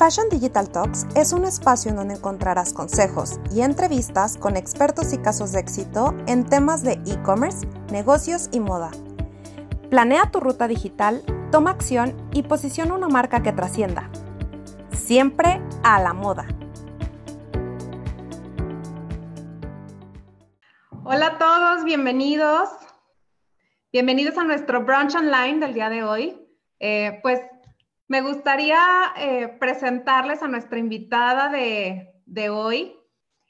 Fashion Digital Talks es un espacio en donde encontrarás consejos y entrevistas con expertos y casos de éxito en temas de e-commerce, negocios y moda. Planea tu ruta digital, toma acción y posiciona una marca que trascienda. Siempre a la moda. Hola a todos, bienvenidos. Bienvenidos a nuestro brunch online del día de hoy. Eh, pues me gustaría eh, presentarles a nuestra invitada de, hoy.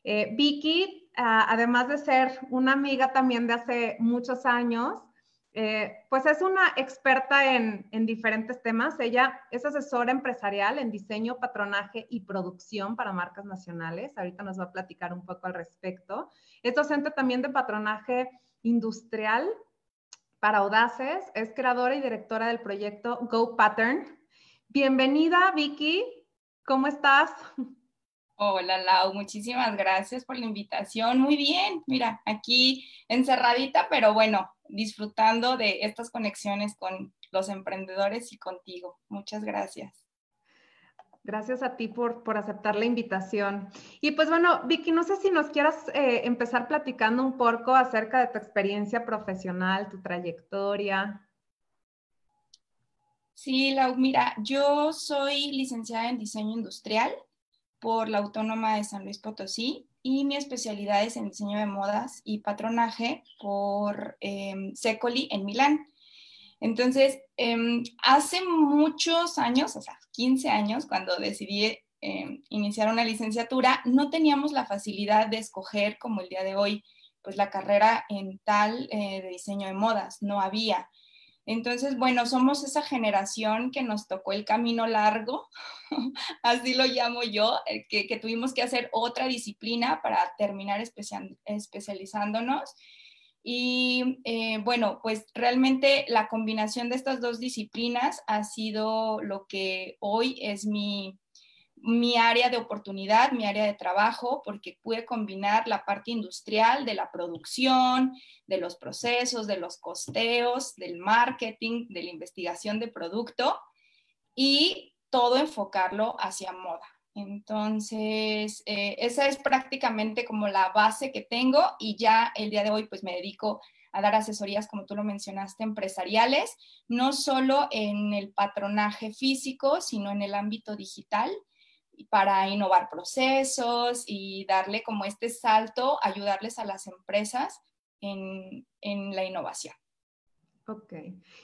Eh, Vicky, ah, además de ser una amiga también de hace muchos años, pues es una experta en, en, diferentes temas. Ella es asesora empresarial en diseño, patronaje y producción para marcas nacionales. Ahorita nos va a platicar un poco al respecto. Es docente también de patronaje industrial para Audaces, es creadora y directora del proyecto Go Pattern. Bienvenida, Vicky. ¿Cómo estás? Hola, Lau. Muchísimas gracias por la invitación. Muy bien. Mira, aquí encerradita, pero bueno, disfrutando de estas conexiones con los emprendedores y contigo. Muchas gracias. Gracias a ti por, por aceptar la invitación. Y pues bueno, Vicky, no sé si nos quieras eh, empezar platicando un poco acerca de tu experiencia profesional, tu trayectoria. Sí, Lau, mira, yo soy licenciada en diseño industrial por la Autónoma de San Luis Potosí y mi especialidad es en diseño de modas y patronaje por eh, Secoli en Milán. Entonces, em, hace muchos años, o sea, 15 años, cuando decidí em, iniciar una licenciatura, no teníamos la facilidad de escoger como el día de hoy, pues la carrera en tal eh, de diseño de modas, no había. Entonces, bueno, somos esa generación que nos tocó el camino largo, así lo llamo yo, eh, que, tuvimos que hacer otra disciplina para terminar especializándonos. Y eh, bueno, pues realmente la combinación de estas dos disciplinas ha sido lo que hoy es mi, mi área de oportunidad, mi área de trabajo, porque pude combinar la parte industrial de la producción, de los procesos, de los costeos, del marketing, de la investigación de producto y todo enfocarlo hacia moda. Entonces, eh, esa es prácticamente como la base que tengo y ya el día de hoy pues me dedico a dar asesorías, como tú lo mencionaste, empresariales, no solo en el patronaje físico, sino en el ámbito digital para innovar procesos y darle como este salto, ayudarles a las empresas en, en la innovación. Ok.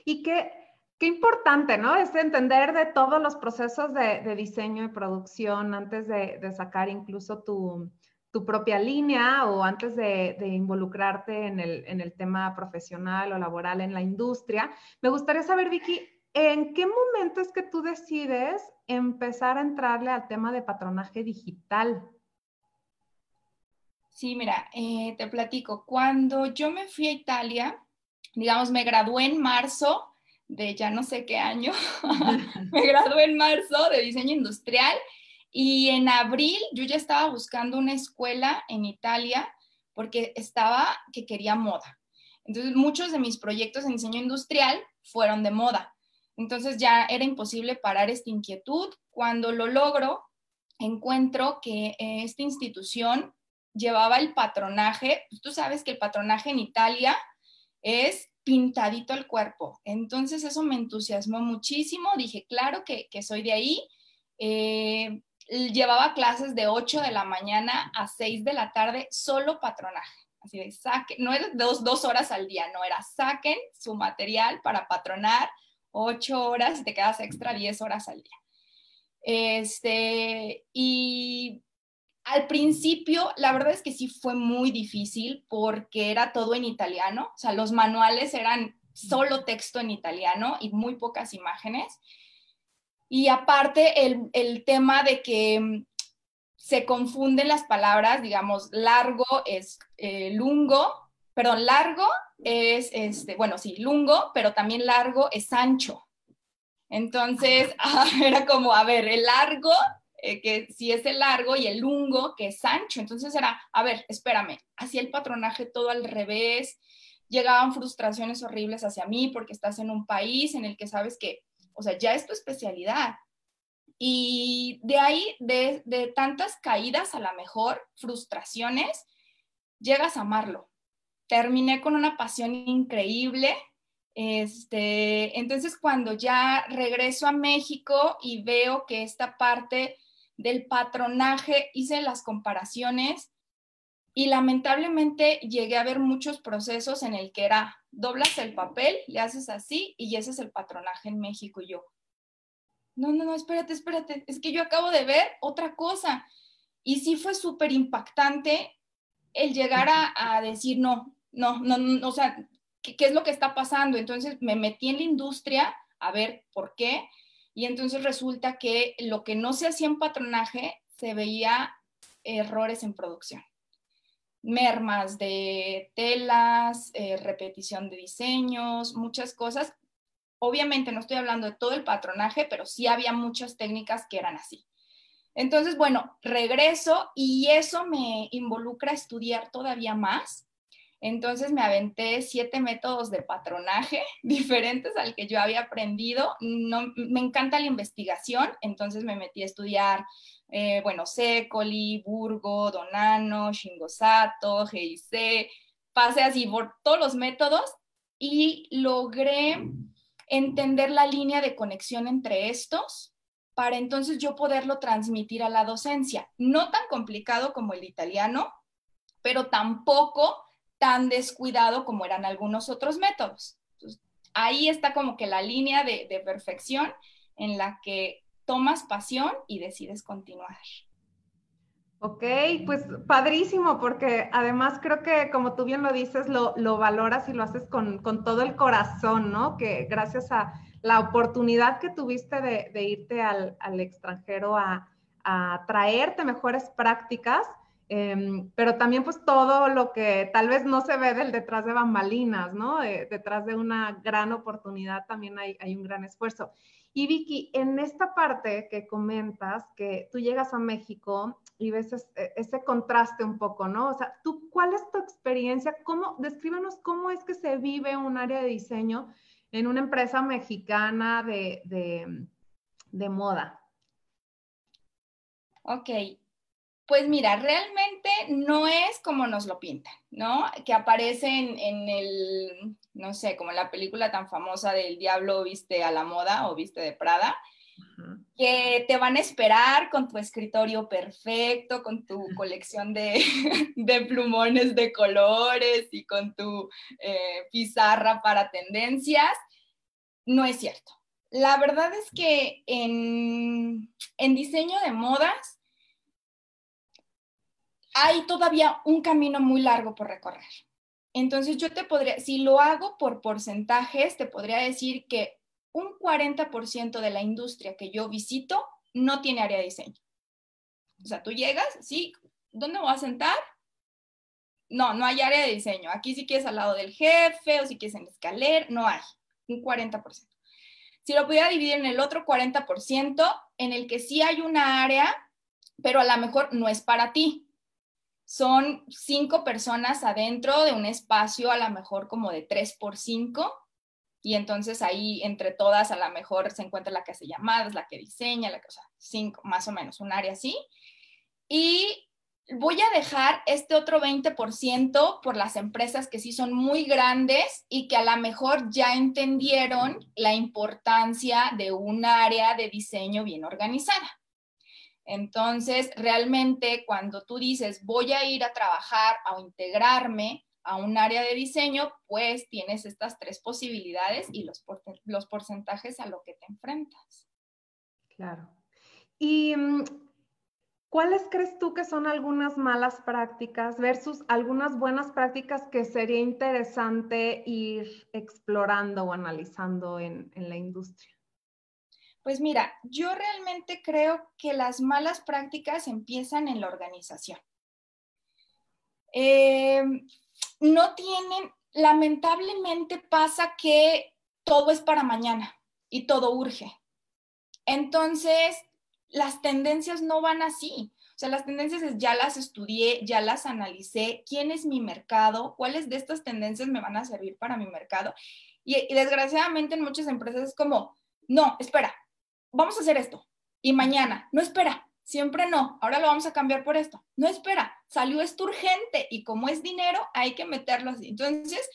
¿Y qué, Qué importante, ¿no? Es entender de todos los procesos de, diseño y producción antes de, sacar incluso tu, propia línea o antes de, involucrarte en el, tema profesional o laboral en la industria. Me gustaría saber, Vicky, ¿en qué momento es que tú decides empezar a entrarle al tema de patronaje digital? Sí, mira, eh, te platico. Cuando yo me fui a Italia, digamos, me gradué en marzo de ya no sé qué año. me gradué en marzo de diseño industrial y en abril yo ya estaba buscando una escuela en Italia porque estaba que quería moda. Entonces muchos de mis proyectos en diseño industrial fueron de moda. Entonces ya era imposible parar esta inquietud. Cuando lo logro, encuentro que eh, esta institución llevaba el patronaje. Pues, tú sabes que el patronaje en Italia es pintadito el cuerpo. Entonces eso me entusiasmó muchísimo. Dije, claro que, soy de ahí. Eh, llevaba clases de 8 de la mañana a 6 de la tarde, solo patronaje. Así de, saquen, no era dos, dos horas al día, no era, saquen su material para patronar 8 horas y te quedas extra 10 horas al día. Este, y al principio, la verdad es que sí fue muy difícil porque era todo en italiano, o sea, los manuales eran solo texto en italiano y muy pocas imágenes. Y aparte el, tema de que mm, se confunden las palabras, digamos, largo es eh, lungo, perdón, largo es, este, bueno, sí, lungo, pero también largo es ancho. Entonces, era como, a ver, el largo eh, que si es el largo y el lungo, que es ancho. Entonces era, a ver, espérame, hacía el patronaje todo al revés, llegaban frustraciones horribles hacia mí porque estás en un país en el que sabes que, o sea, ya es tu especialidad, Y de ahí, de, de tantas caídas, a lo mejor, frustraciones, llegas a amarlo. Terminé con una pasión increíble. Este, entonces, cuando ya regreso a México y veo que esta parte del patronaje, hice las comparaciones y lamentablemente llegué a ver muchos procesos en el que era, doblas el papel, le haces así y ese es el patronaje en México. Y yo, no, no, no, espérate, espérate, es que yo acabo de ver otra cosa. Y sí fue súper impactante el llegar a, decir, no, no, no, no, o sea, ¿qué, ¿qué es lo que está pasando? Entonces me metí en la industria a ver por qué. Y entonces resulta que lo que no se hacía en patronaje se veía errores en producción mermas de telas, eh, repetición de diseños, muchas cosas. Obviamente no estoy hablando de todo el patronaje, pero sí había muchas técnicas que eran así. Entonces, bueno, regreso y eso me involucra a estudiar todavía más. Entonces me aventé siete métodos de patronaje diferentes al que yo había aprendido. No, me encanta la investigación, entonces me metí a estudiar eh, bueno, Secoli, Burgo, Donano, Shingosato, GIC, pasé así por todos los métodos y logré entender la línea de conexión entre estos para entonces yo poderlo transmitir a la docencia. No tan complicado como el italiano, pero tampoco tan descuidado como eran algunos otros métodos. ahí está como que la línea de, de perfección en la que tomas pasión y decides continuar. Ok, pues padrísimo, porque además creo que como tú bien lo dices, lo, valoras y lo haces con, todo el corazón, ¿no? Que gracias a la oportunidad que tuviste de, irte al, extranjero a, traerte mejores prácticas, em, pero también pues todo lo que tal vez no se ve del detrás de bambalinas, ¿no? detrás de una gran oportunidad también hay, hay un gran esfuerzo. Y Vicky, en esta parte que comentas, que tú llegas a México y ves e, ese, contraste un poco, ¿no? O sea, ¿tú cuál es tu experiencia? ¿Cómo, descríbanos cómo es que se vive un área de diseño en una empresa mexicana de, de, de moda? Ok, pues mira, realmente no es como nos lo pintan, ¿no? Que aparecen en, el, no sé, como la película tan famosa del Diablo viste a la moda o viste de Prada, que te van a esperar con tu escritorio perfecto, con tu colección de, plumones de colores y con tu eh, pizarra para tendencias. No es cierto. La verdad es que en, en diseño de modas, hay todavía un camino muy largo por recorrer. Entonces yo te podría, si lo hago por porcentajes, te podría decir que un 40% de la industria que yo visito no tiene área de diseño. O sea, tú llegas, sí, ¿dónde voy a sentar? No, no hay área de diseño. Aquí si quieres al lado del jefe o si quieres en escaler, no hay. Un 40%. Si lo pudiera dividir en el otro 40%, en el que sí hay una área, pero a lo mejor no es para ti son cinco personas adentro de un espacio a lo mejor como de tres por cinco. Y entonces ahí entre todas a lo mejor se encuentra la que hace llamadas, la que diseña, la que, o sea, cinco, más o menos, un área así. Y voy a dejar este otro 20% por las empresas que sí son muy grandes y que a lo mejor ya entendieron la importancia de un área de diseño bien organizada. Entonces, realmente cuando tú dices, voy a ir a trabajar o integrarme a un área de diseño, pues tienes estas tres posibilidades y los, porcentajes a lo que te enfrentas. Claro. ¿Y mm, cuáles crees tú que son algunas malas prácticas versus algunas buenas prácticas que sería interesante ir explorando o analizando en la industria? Pues mira, yo realmente creo que las malas prácticas empiezan en la organización. Eh, no tienen, lamentablemente pasa que todo es para mañana y todo urge. Entonces, las tendencias no van así. O sea, las tendencias ya las estudié, ya las analicé, quién es mi mercado, cuáles de estas tendencias me van a servir para mi mercado. Y, y desgraciadamente en muchas empresas es como, no, espera, vamos a hacer esto. Y mañana, no espera, siempre no, ahora lo vamos a cambiar por esto. No espera, salió esto urgente y como es dinero, hay que meterlo así. Entonces,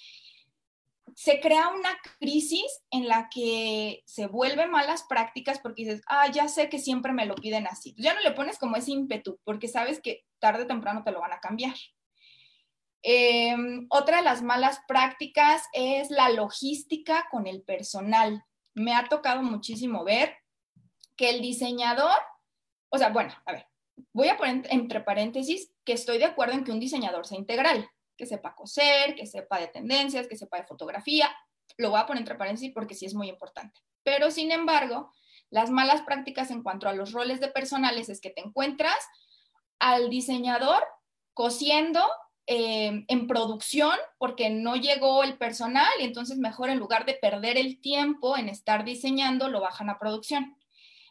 se crea una crisis en la que se vuelven malas prácticas porque dices, ah, ya sé que siempre me lo piden así. Ya no le pones como ese ímpetu porque sabes que tarde o temprano te lo van a cambiar. Em, otra de las malas prácticas es la logística con el personal. Me ha tocado muchísimo ver que el diseñador, o sea, bueno, a ver, voy a poner entre paréntesis que estoy de acuerdo en que un diseñador sea integral, que sepa coser, que sepa de tendencias, que sepa de fotografía. Lo voy a poner entre paréntesis porque sí es muy importante. Pero sin embargo, las malas prácticas en cuanto a los roles de personales es que te encuentras al diseñador cosiendo eh, en producción porque no llegó el personal y entonces mejor en lugar de perder el tiempo en estar diseñando, lo bajan a producción.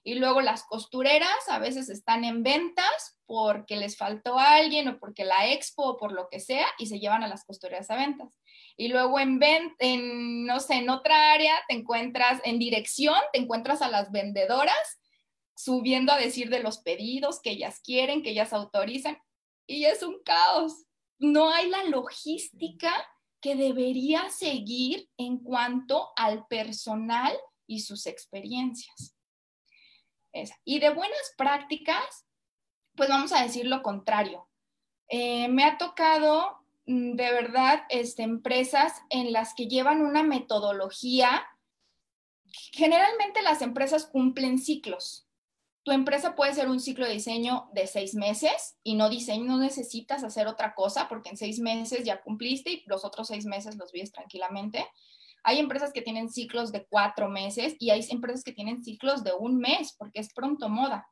Y luego las costureras a veces están en ventas porque les faltó alguien o porque la expo o por lo que sea y se llevan a las costureras a ventas. Y luego en, en, no sé, en otra área te encuentras, en dirección, te encuentras a las vendedoras subiendo a decir de los pedidos que ellas quieren, que ellas autorizan. Y es un caos. No hay la logística que debería seguir en cuanto al personal y sus experiencias. Y de buenas prácticas, pues vamos a decir lo contrario. Eh, me ha tocado mm, de verdad este, empresas en las que llevan una metodología. Generalmente las empresas cumplen ciclos. Tu empresa puede ser un ciclo de diseño de seis meses y no diseño, no necesitas hacer otra cosa porque en seis meses ya cumpliste y los otros seis meses los vives tranquilamente. Hay empresas que tienen ciclos de cuatro meses y hay empresas que tienen ciclos de un mes porque es pronto moda.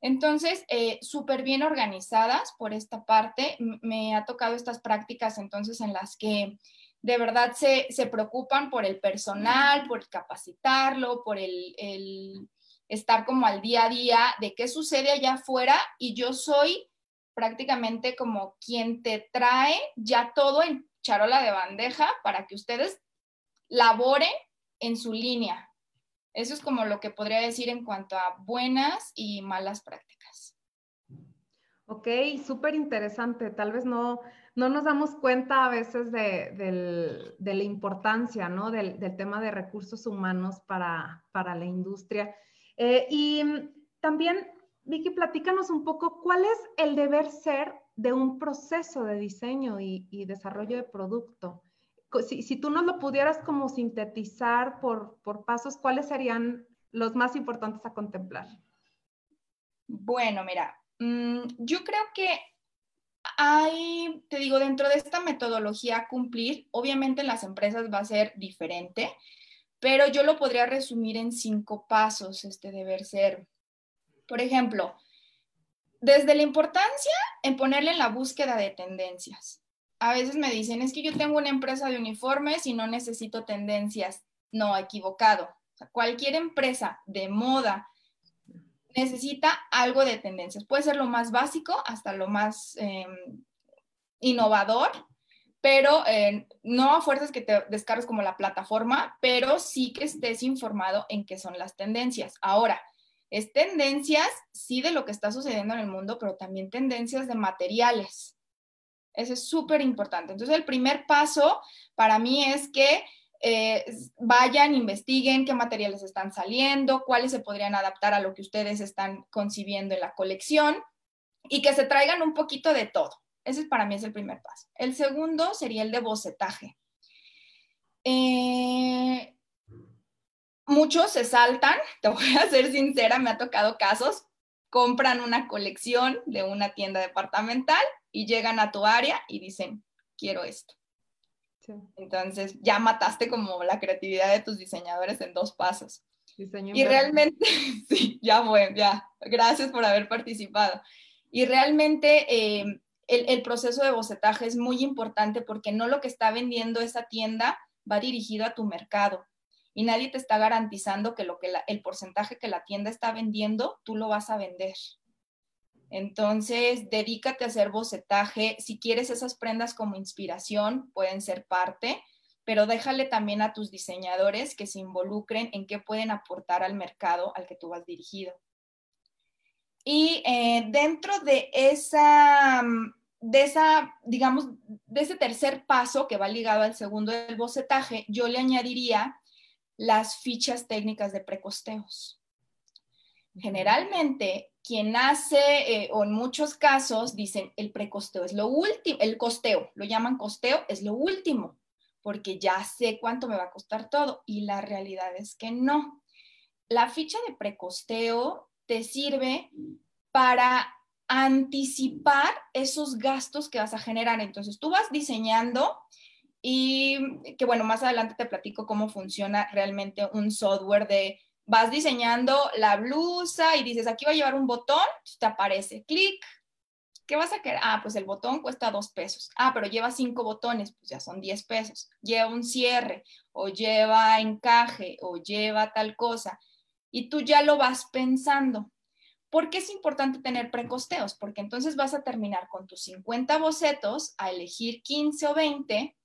Entonces, eh, súper bien organizadas por esta parte. Me ha tocado estas prácticas entonces en las que de verdad se, preocupan por el personal, por capacitarlo, por el, el, estar como al día a día de qué sucede allá afuera y yo soy prácticamente como quien te trae ya todo en charola de bandeja para que ustedes labore en su línea. Eso es como lo que podría decir en cuanto a buenas y malas prácticas. Ok, súper interesante. Tal vez no, no nos damos cuenta a veces de, la importancia ¿no? del, tema de recursos humanos para, la industria. Eh, y también, Vicky, platícanos un poco cuál es el deber ser de un proceso de diseño y desarrollo de producto si, tú nos lo pudieras como sintetizar por, pasos, ¿cuáles serían los más importantes a contemplar? Bueno, mira, mm, yo creo que hay, te digo, dentro de esta metodología a cumplir, obviamente en las empresas va a ser diferente, pero yo lo podría resumir en cinco pasos, este deber ser. Por ejemplo, desde la importancia en ponerle en la búsqueda de tendencias a veces me dicen, es que yo tengo una empresa de uniformes y no necesito tendencias. No, equivocado. cualquier empresa de moda necesita algo de tendencias. Puede ser lo más básico hasta lo más em, innovador, pero eh, no a fuerzas que te descargues como la plataforma, pero sí que estés informado en qué son las tendencias. Ahora, es tendencias, sí, de lo que está sucediendo en el mundo, pero también tendencias de materiales. Eso es súper importante. Entonces, el primer paso para mí es que eh, vayan, investiguen qué materiales están saliendo, cuáles se podrían adaptar a lo que ustedes están concibiendo en la colección y que se traigan un poquito de todo. Ese para mí es el primer paso. El segundo sería el de bocetaje. Eh, muchos se saltan, te voy a ser sincera, me ha tocado casos, compran una colección de una tienda departamental y llegan a tu área y dicen, quiero esto. Entonces ya mataste como la creatividad de tus diseñadores en dos pasos. y realmente, sí, ya fue, ya, gracias por haber participado. Y realmente eh, el, el, proceso de bocetaje es muy importante porque no lo que está vendiendo esa tienda va dirigido a tu mercado y nadie te está garantizando que, lo que el porcentaje que la tienda está vendiendo, tú lo vas a vender. Entonces, dedícate a hacer bocetaje. Si quieres esas prendas como inspiración, pueden ser parte, pero déjale también a tus diseñadores que se involucren en qué pueden aportar al mercado al que tú vas dirigido. Y eh, dentro de esa, de esa, digamos, de ese tercer paso que va ligado al segundo del bocetaje, yo le añadiría las fichas técnicas de precosteos. Generalmente, quien hace, eh, o en muchos casos, dicen el precosteo es lo último, el costeo, lo llaman costeo, es lo último, porque ya sé cuánto me va a costar todo. Y la realidad es que no. La ficha de precosteo te sirve para anticipar esos gastos que vas a generar. Entonces, tú vas diseñando y que bueno, más adelante te platico cómo funciona realmente un software de vas diseñando la blusa y dices, aquí va a llevar un botón, te aparece, clic, ¿qué vas a querer? Ah, pues el botón cuesta dos pesos. Ah, pero lleva cinco botones, pues ya son diez pesos. Lleva un cierre o lleva encaje o lleva tal cosa. Y tú ya lo vas pensando. ¿Por qué es importante tener precosteos? Porque entonces vas a terminar con tus 50 bocetos a elegir 15 o 20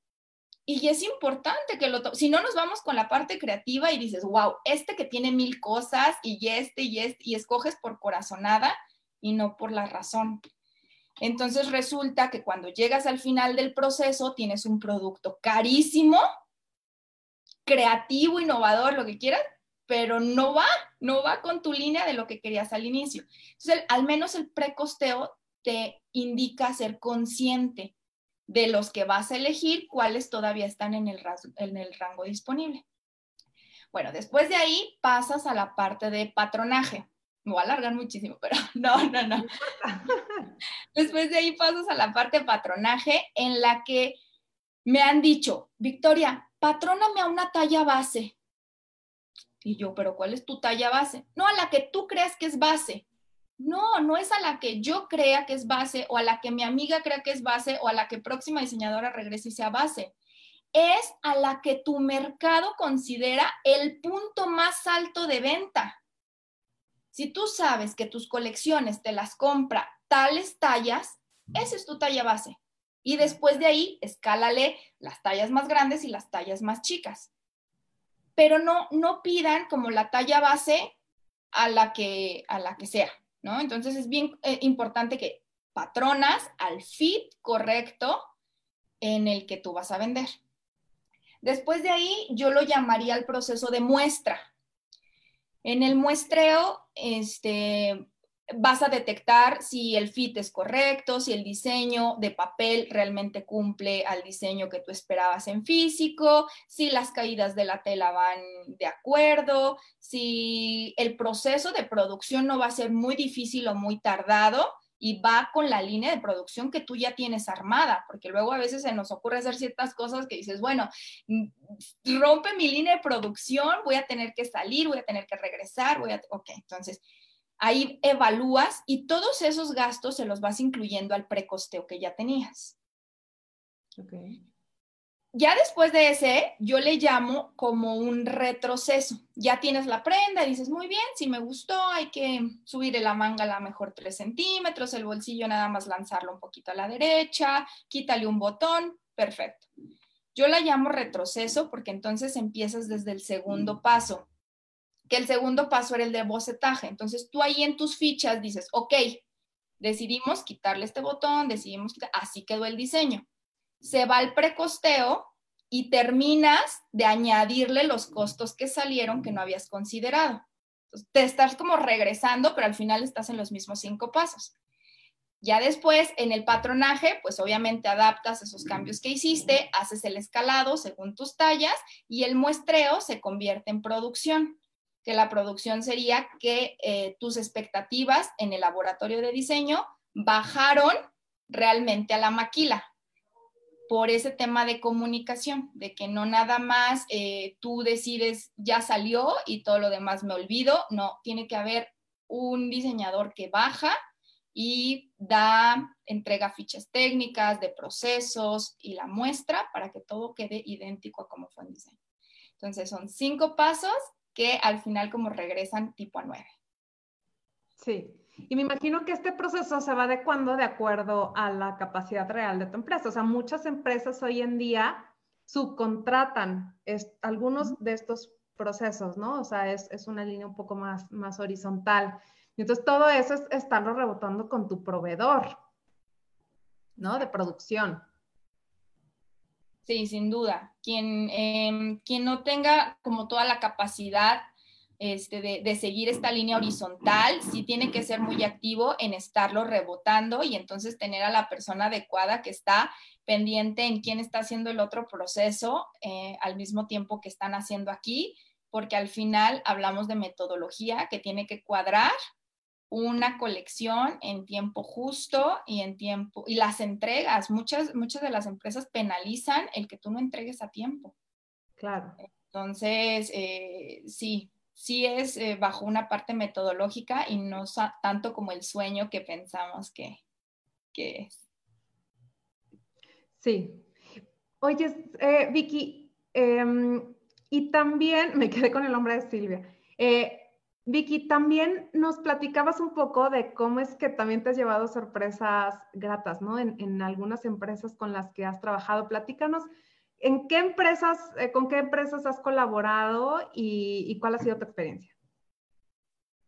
y es importante que lo, si no nos vamos con la parte creativa y dices, wow, este que tiene mil cosas y este y este, y escoges por corazonada y no por la razón. Entonces resulta que cuando llegas al final del proceso tienes un producto carísimo, creativo, innovador, lo que quieras, pero no va, no va con tu línea de lo que querías al inicio. Entonces, al menos el precosteo te indica ser consciente de los que vas a elegir, cuáles todavía están en el, en el rango disponible. Bueno, después de ahí pasas a la parte de patronaje. Me voy a alargar muchísimo, pero no, no, no. Después de ahí pasas a la parte de patronaje en la que me han dicho, Victoria, patróname a una talla base. Y yo, pero ¿cuál es tu talla base? No, a la que tú creas que es base. No, no es a la que yo crea que es base o a la que mi amiga crea que es base o a la que próxima diseñadora regrese y sea base. Es a la que tu mercado considera el punto más alto de venta. Si tú sabes que tus colecciones te las compra tales tallas, esa es tu talla base. Y después de ahí, escálale las tallas más grandes y las tallas más chicas pero no, no pidan como la talla base a la que, a la que sea, ¿no? Entonces es bien eh, importante que patronas al fit correcto en el que tú vas a vender. Después de ahí, yo lo llamaría el proceso de muestra. En el muestreo, este, vas a detectar si el fit es correcto, si el diseño de papel realmente cumple al diseño que tú esperabas en físico, si las caídas de la tela van de acuerdo, si el proceso de producción no va a ser muy difícil o muy tardado y va con la línea de producción que tú ya tienes armada, porque luego a veces se nos ocurre hacer ciertas cosas que dices, bueno, mm, rompe mi línea de producción, voy a tener que salir, voy a tener que regresar, voy a, ok, entonces Ahí evalúas y todos esos gastos se los vas incluyendo al precosteo que ya tenías. Ya después de ese, yo le llamo como un retroceso. Ya tienes la prenda, dices, muy bien, si me gustó, hay que subir la manga a la mejor 3 centímetros, el bolsillo nada más lanzarlo un poquito a la derecha, quítale un botón, perfecto. Yo la llamo retroceso porque entonces empiezas desde el segundo paso que el segundo paso era el de bocetaje. Entonces tú ahí en tus fichas dices, ok, decidimos quitarle este botón, decidimos quitar, así quedó el diseño. Se va al precosteo y terminas de añadirle los costos que salieron que no habías considerado. te estás como regresando, pero al final estás en los mismos cinco pasos. Ya después, en el patronaje, pues obviamente adaptas esos cambios que hiciste, haces el escalado según tus tallas y el muestreo se convierte en producción que la producción sería que eh, tus expectativas en el laboratorio de diseño bajaron realmente a la maquila por ese tema de comunicación, de que no nada más eh, tú decides ya salió y todo lo demás me olvido, no, tiene que haber un diseñador que baja y da, entrega fichas técnicas de procesos y la muestra para que todo quede idéntico a como fue en diseño. Entonces son cinco pasos que al final como regresan tipo a 9. Sí, y me imagino que este proceso se va adecuando de acuerdo a la capacidad real de tu empresa. O sea, muchas empresas hoy en día subcontratan algunos de estos procesos, ¿no? O sea, es, es, una línea un poco más, más horizontal. Entonces, todo eso es estarlo rebotando con tu proveedor, ¿no? De producción. Sí, sin duda. Quien, em, quien no tenga como toda la capacidad este, de, seguir esta línea horizontal, sí tiene que ser muy activo en estarlo rebotando y entonces tener a la persona adecuada que está pendiente en quién está haciendo el otro proceso eh, al mismo tiempo que están haciendo aquí, porque al final hablamos de metodología que tiene que cuadrar una colección en tiempo justo y en tiempo y las entregas. Muchas muchas de las empresas penalizan el que tú no entregues a tiempo. Claro. Entonces eh, sí sí es eh, bajo una parte metodológica y no tanto como el sueño que pensamos que, es. Sí. Oye eh, Vicky em, y también me quedé con el nombre de Silvia Vicky, también nos platicabas un poco de cómo es que también te has llevado sorpresas gratas, ¿no? En, algunas empresas con las que has trabajado. Platícanos, ¿en qué empresas, eh, con qué empresas has colaborado y, cuál ha sido tu experiencia?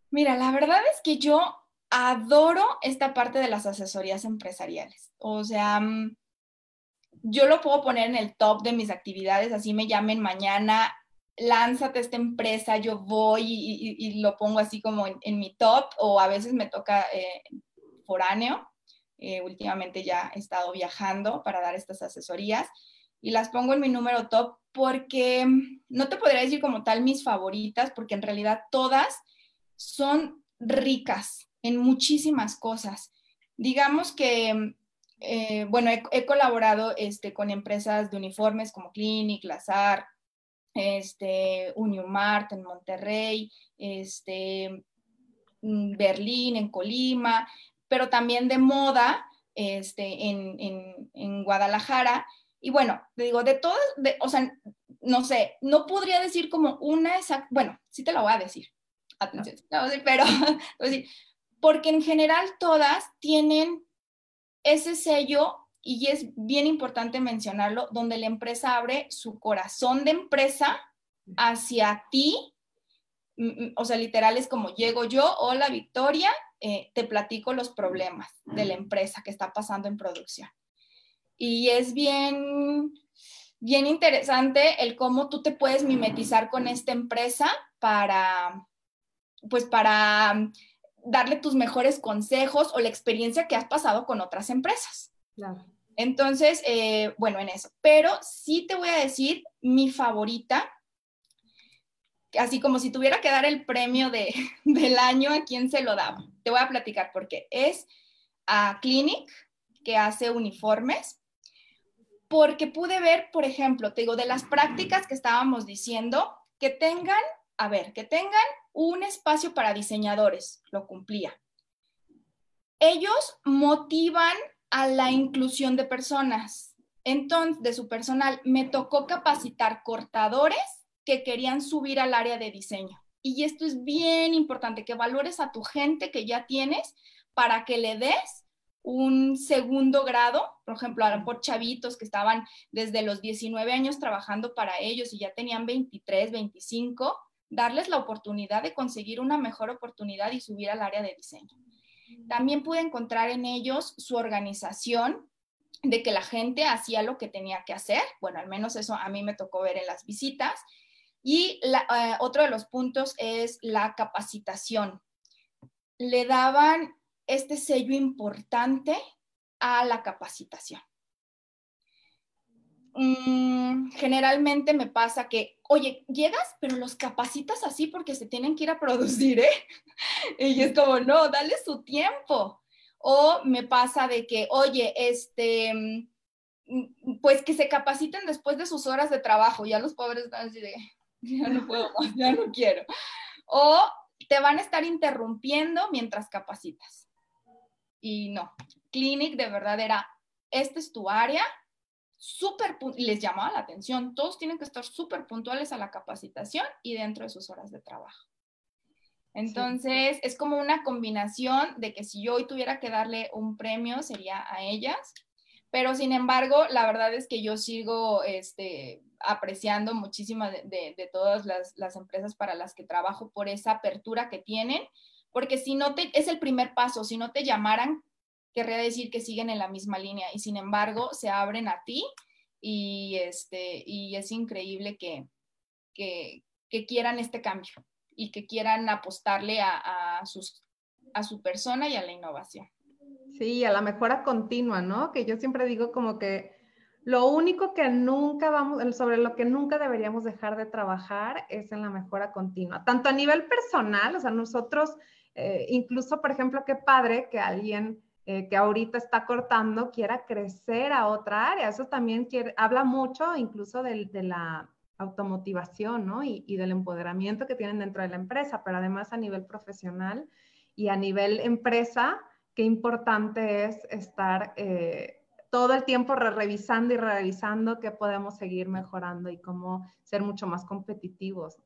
Mira, la verdad es que yo adoro esta parte de las asesorías empresariales. O sea, mm, yo lo puedo poner en el top de mis actividades, así me llamen mañana lánzate esta empresa, yo voy y, lo pongo así como en, mi top o a veces me toca eh, foráneo. Eh, últimamente ya he estado viajando para dar estas asesorías y las pongo en mi número top porque no te podría decir como tal mis favoritas porque en realidad todas son ricas en muchísimas cosas. Digamos que, eh, bueno, he, colaborado este, con empresas de uniformes como Clinic, Lazar, este, Uniumart en Monterrey, este, mm, Berlín, en Colima, pero también de moda este, en, Guadalajara. Y bueno, te digo, de todas, o sea, no sé, no podría decir como una exacta, bueno, sí te la voy a decir, atención, pero, porque en general todas tienen ese sello y es bien importante mencionarlo, donde la empresa abre su corazón de empresa hacia ti. Mm, mm, o sea, literal es como llego yo, hola Victoria, eh, te platico los problemas de la empresa que está pasando en producción. Y es bien, bien interesante el cómo tú te puedes mimetizar con esta empresa para, pues para darle tus mejores consejos o la experiencia que has pasado con otras empresas. Entonces, eh, bueno, en eso. Pero sí te voy a decir mi favorita, así como si tuviera que dar el premio de, del año, ¿a quién se lo daba? Te voy a platicar por qué. Es a Clinic, que hace uniformes, porque pude ver, por ejemplo, te digo, de las prácticas que estábamos diciendo, que tengan, a ver, que tengan un espacio para diseñadores, lo cumplía. Ellos motivan a la inclusión de personas. Entonces, de su personal, me tocó capacitar cortadores que querían subir al área de diseño. Y esto es bien importante, que valores a tu gente que ya tienes para que le des un segundo grado, por ejemplo, a por chavitos que estaban desde los 19 años trabajando para ellos y ya tenían 23, 25, darles la oportunidad de conseguir una mejor oportunidad y subir al área de diseño. También pude encontrar en ellos su organización de que la gente hacía lo que tenía que hacer. Bueno, al menos eso a mí me tocó ver en las visitas. Y eh, otro de los puntos es la capacitación. Le daban este sello importante a la capacitación. Mm, generalmente me pasa que, oye, llegas, pero los capacitas así porque se tienen que ir a producir, ¿eh? y es como, no, dale su tiempo. O me pasa de que, oye, este, mm, pues que se capaciten después de sus horas de trabajo, ya los pobres están así de, ya no puedo más, ya no quiero. O te van a estar interrumpiendo mientras capacitas. Y no, Clinic de verdad era, esta es tu área, súper, les llamaba la atención, todos tienen que estar súper puntuales a la capacitación y dentro de sus horas de trabajo. Entonces, es como una combinación de que si yo hoy tuviera que darle un premio sería a ellas, pero sin embargo, la verdad es que yo sigo este, apreciando muchísimo de, todas las, las, empresas para las que trabajo por esa apertura que tienen, porque si no te, es el primer paso, si no te llamaran, querría decir que siguen en la misma línea y sin embargo se abren a ti y, este, y es increíble que, que, que quieran este cambio y que quieran apostarle a, a, sus, a su persona y a la innovación. Sí, a la mejora continua, ¿no? Que yo siempre digo como que lo único que nunca vamos, sobre lo que nunca deberíamos dejar de trabajar es en la mejora continua, tanto a nivel personal, o sea, nosotros, eh, incluso, por ejemplo, qué padre que alguien eh, que ahorita está cortando quiera crecer a otra área. Eso también quiere, habla mucho incluso de, de la automotivación, ¿no? Y, y, del empoderamiento que tienen dentro de la empresa, pero además a nivel profesional y a nivel empresa, qué importante es estar eh, todo el tiempo revisando y revisando qué podemos seguir mejorando y cómo ser mucho más competitivos.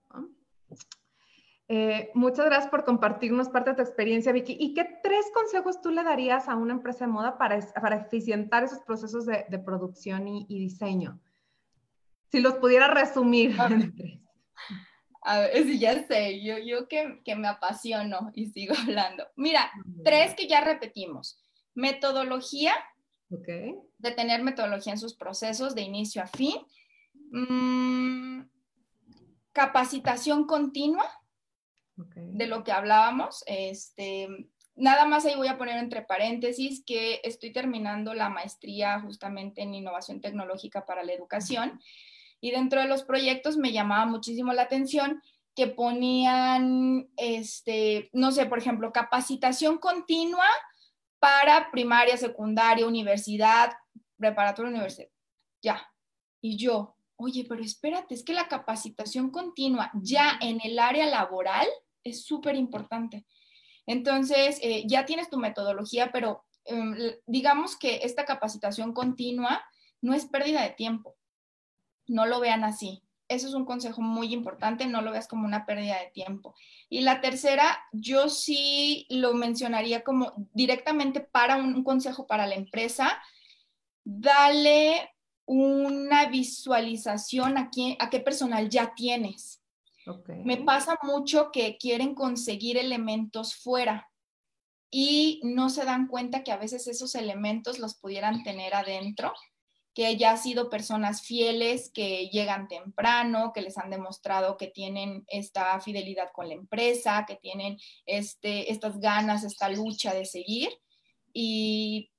Eh, muchas gracias por compartirnos parte de tu experiencia, Vicky. ¿Y qué tres consejos tú le darías a una empresa de moda para, para eficientar esos procesos de, producción y, diseño? Si los pudiera resumir tres. A ver, sí, ya sé, yo, yo que, que, me apasiono y sigo hablando. Mira, tres que ya repetimos. Metodología, okay. de tener metodología en sus procesos de inicio a fin. Mm, capacitación continua, de lo que hablábamos. Este, nada más ahí voy a poner entre paréntesis que estoy terminando la maestría justamente en innovación tecnológica para la educación. Y dentro de los proyectos me llamaba muchísimo la atención que ponían, este, no sé, por ejemplo, capacitación continua para primaria, secundaria, universidad, preparatoria, universidad. Ya. Y yo, oye, pero espérate, es que la capacitación continua ya en el área laboral es súper importante. Entonces, eh, ya tienes tu metodología, pero em, digamos que esta capacitación continua no es pérdida de tiempo no lo vean así. Eso es un consejo muy importante, no lo veas como una pérdida de tiempo. Y la tercera, yo sí lo mencionaría como directamente para un, consejo para la empresa, dale una visualización a, a qué personal ya tienes. Me pasa mucho que quieren conseguir elementos fuera y no se dan cuenta que a veces esos elementos los pudieran tener adentro que ya han sido personas fieles, que llegan temprano, que les han demostrado que tienen esta fidelidad con la empresa, que tienen este, estas ganas, esta lucha de seguir y,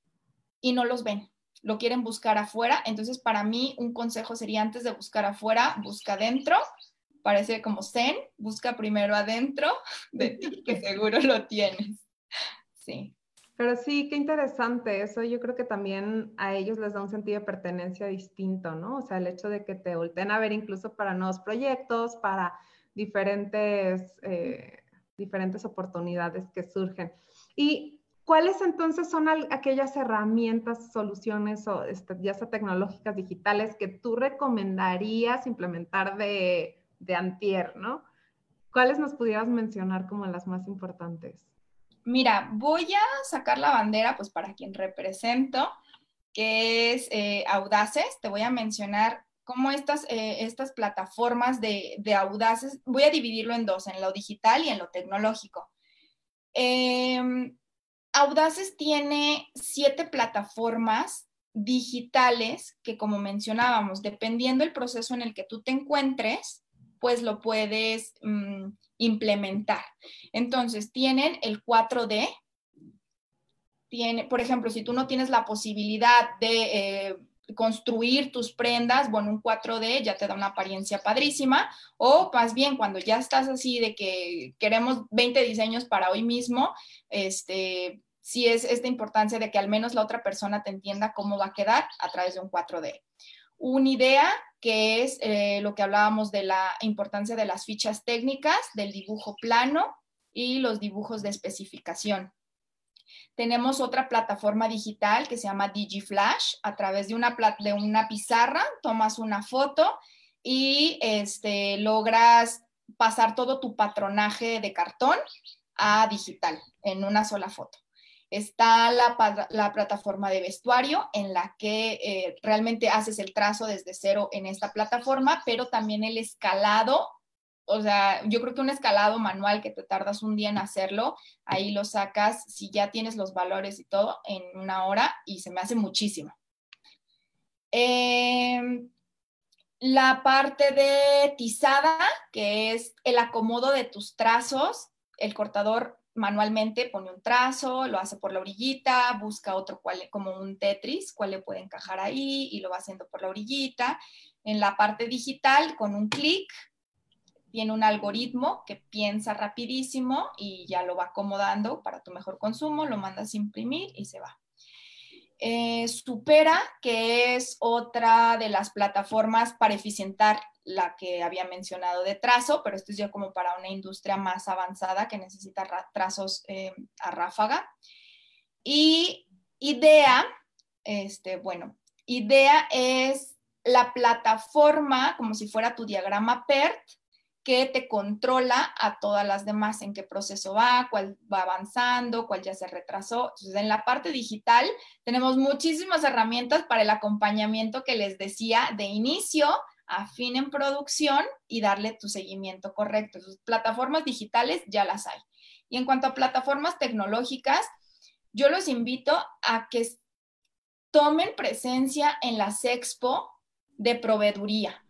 y no los ven. Lo quieren buscar afuera. Entonces, para mí, un consejo sería antes de buscar afuera, busca adentro. Parece como Zen, busca primero adentro de ti, que seguro lo tienes. Sí. Pero sí, qué interesante. Eso yo creo que también a ellos les da un sentido de pertenencia distinto, ¿no? O sea, el hecho de que te volteen a ver incluso para nuevos proyectos, para diferentes, eh, diferentes oportunidades que surgen. ¿Y cuáles entonces son aquellas herramientas, soluciones o este, ya sea tecnológicas digitales que tú recomendarías implementar de, de antier, ¿no? ¿Cuáles nos pudieras mencionar como las más importantes? Mira, voy a sacar la bandera, pues para quien represento, que es eh, Audaces. Te voy a mencionar cómo estas, eh, estas plataformas de, Audaces, voy a dividirlo en dos, en lo digital y en lo tecnológico. Em, Audaces tiene siete plataformas digitales que, como mencionábamos, dependiendo del proceso en el que tú te encuentres, pues lo puedes mm, implementar. Entonces, tienen el 4D. Tiene, por ejemplo, si tú no tienes la posibilidad de eh, construir tus prendas, bueno, un 4D ya te da una apariencia padrísima, o más bien cuando ya estás así de que queremos 20 diseños para hoy mismo, este, sí es esta importancia de que al menos la otra persona te entienda cómo va a quedar a través de un 4D. Una idea que es eh, lo que hablábamos de la importancia de las fichas técnicas, del dibujo plano y los dibujos de especificación. Tenemos otra plataforma digital que se llama DigiFlash. A través de una, de una pizarra tomas una foto y este, logras pasar todo tu patronaje de cartón a digital en una sola foto. Está la, plataforma de vestuario en la que eh, realmente haces el trazo desde cero en esta plataforma, pero también el escalado. O sea, yo creo que un escalado manual que te tardas un día en hacerlo, ahí lo sacas, si ya tienes los valores y todo, en una hora y se me hace muchísimo. Em, la parte de tizada, que es el acomodo de tus trazos, el cortador manualmente pone un trazo, lo hace por la orillita, busca otro cual, como un Tetris, cuál le puede encajar ahí y lo va haciendo por la orillita. En la parte digital, con un clic, tiene un algoritmo que piensa rapidísimo y ya lo va acomodando para tu mejor consumo, lo mandas a imprimir y se va. Eh, Supera, que es otra de las plataformas para eficientar la que había mencionado de trazo, pero esto es ya como para una industria más avanzada que necesita trazos eh, a ráfaga. Y IDEA, este, bueno, IDEA es la plataforma, como si fuera tu diagrama PERT, que te controla a todas las demás, en qué proceso va, cuál va avanzando, cuál ya se retrasó. Entonces, en la parte digital tenemos muchísimas herramientas para el acompañamiento que les decía de inicio a fin en producción y darle tu seguimiento correcto. Entonces, plataformas digitales ya las hay. Y en cuanto a plataformas tecnológicas, yo los invito a que tomen presencia en las expo de proveeduría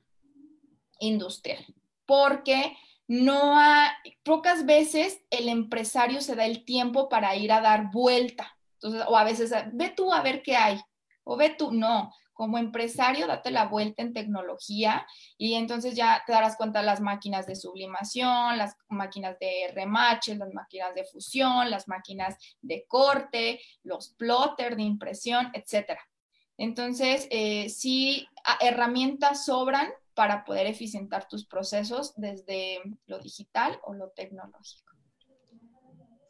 industrial porque no hay, pocas veces el empresario se da el tiempo para ir a dar vuelta. Entonces, o a veces, ve tú a ver qué hay, o ve tú, no. Como empresario, date la vuelta en tecnología y entonces ya te darás cuenta de las máquinas de sublimación, las máquinas de remache, las máquinas de fusión, las máquinas de corte, los plotters de impresión, etcétera. Entonces, eh, sí, herramientas sobran para poder eficientar tus procesos desde lo digital o lo tecnológico.